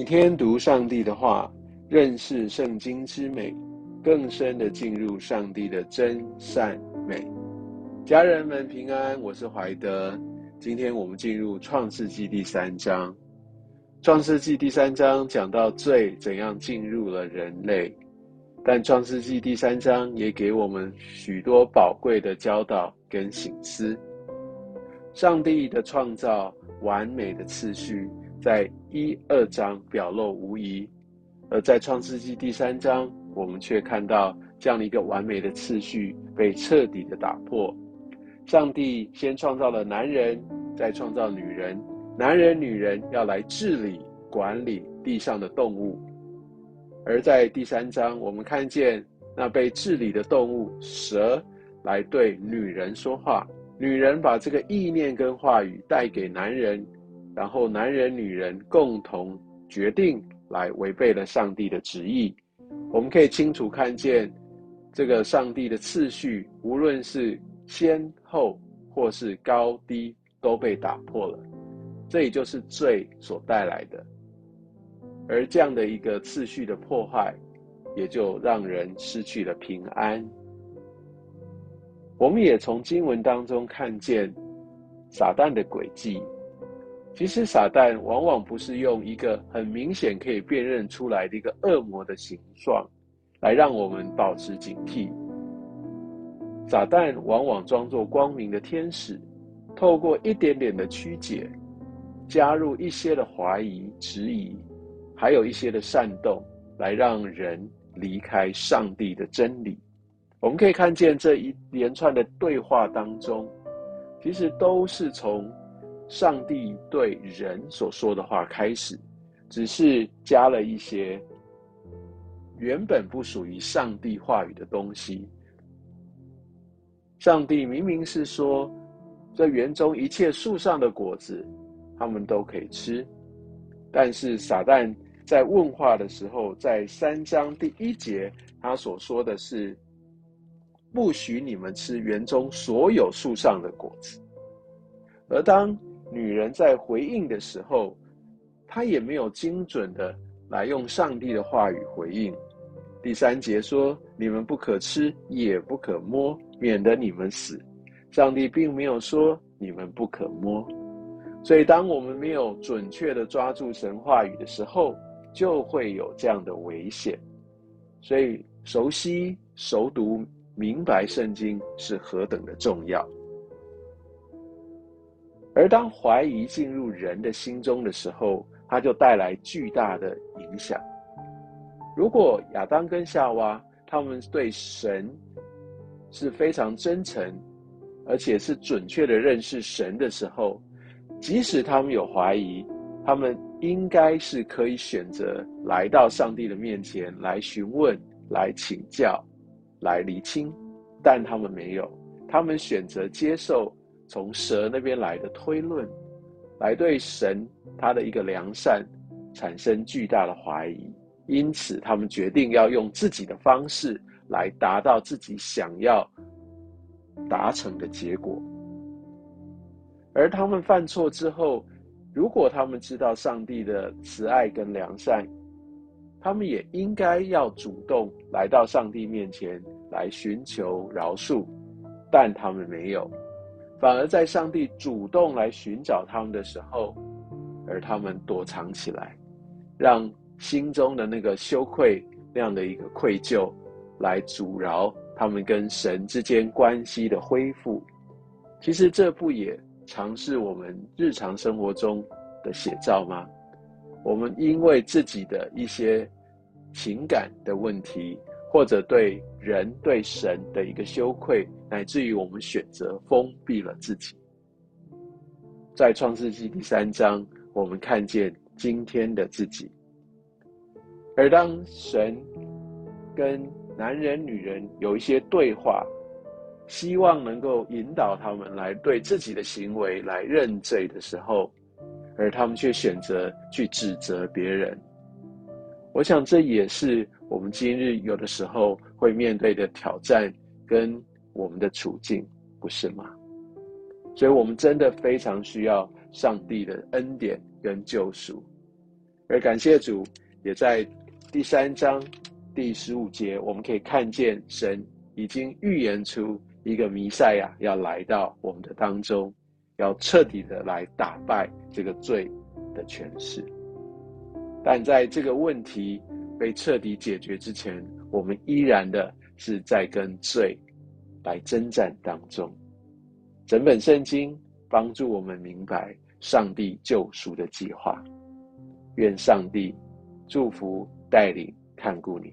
每天读上帝的话，认识圣经之美，更深的进入上帝的真善美。家人们平安，我是怀德。今天我们进入创世纪第三章。创世纪第三章讲到罪怎样进入了人类，但创世纪第三章也给我们许多宝贵的教导跟醒思。上帝的创造完美的次序。在一二章表露无遗，而在创世纪第三章，我们却看到这样的一个完美的次序被彻底的打破。上帝先创造了男人，再创造女人，男人、女人要来治理、管理地上的动物。而在第三章，我们看见那被治理的动物蛇来对女人说话，女人把这个意念跟话语带给男人。然后，男人、女人共同决定来违背了上帝的旨意。我们可以清楚看见，这个上帝的次序，无论是先后或是高低，都被打破了。这也就是罪所带来的。而这样的一个次序的破坏，也就让人失去了平安。我们也从经文当中看见撒旦的诡计。其实，撒旦往往不是用一个很明显可以辨认出来的一个恶魔的形状，来让我们保持警惕。撒旦往往装作光明的天使，透过一点点的曲解，加入一些的怀疑、质疑，还有一些的煽动，来让人离开上帝的真理。我们可以看见这一连串的对话当中，其实都是从。上帝对人所说的话开始，只是加了一些原本不属于上帝话语的东西。上帝明明是说，这园中一切树上的果子，他们都可以吃，但是撒旦在问话的时候，在三章第一节，他所说的是，不许你们吃园中所有树上的果子，而当。女人在回应的时候，她也没有精准的来用上帝的话语回应。第三节说：“你们不可吃，也不可摸，免得你们死。”上帝并没有说你们不可摸。所以，当我们没有准确的抓住神话语的时候，就会有这样的危险。所以，熟悉、熟读、明白圣经是何等的重要。而当怀疑进入人的心中的时候，它就带来巨大的影响。如果亚当跟夏娃他们对神是非常真诚，而且是准确的认识神的时候，即使他们有怀疑，他们应该是可以选择来到上帝的面前来询问、来请教、来厘清，但他们没有，他们选择接受。从蛇那边来的推论，来对神他的一个良善产生巨大的怀疑，因此他们决定要用自己的方式来达到自己想要达成的结果。而他们犯错之后，如果他们知道上帝的慈爱跟良善，他们也应该要主动来到上帝面前来寻求饶恕，但他们没有。反而在上帝主动来寻找他们的时候，而他们躲藏起来，让心中的那个羞愧那样的一个愧疚，来阻挠他们跟神之间关系的恢复。其实这不也常是我们日常生活中的写照吗？我们因为自己的一些情感的问题。或者对人对神的一个羞愧，乃至于我们选择封闭了自己。在创世纪第三章，我们看见今天的自己。而当神跟男人、女人有一些对话，希望能够引导他们来对自己的行为来认罪的时候，而他们却选择去指责别人。我想这也是。我们今日有的时候会面对的挑战跟我们的处境，不是吗？所以，我们真的非常需要上帝的恩典跟救赎。而感谢主，也在第三章第十五节，我们可以看见神已经预言出一个弥赛亚要来到我们的当中，要彻底的来打败这个罪的权势。但在这个问题被彻底解决之前，我们依然的是在跟罪来征战当中。整本圣经帮助我们明白上帝救赎的计划。愿上帝祝福、带领、看顾你。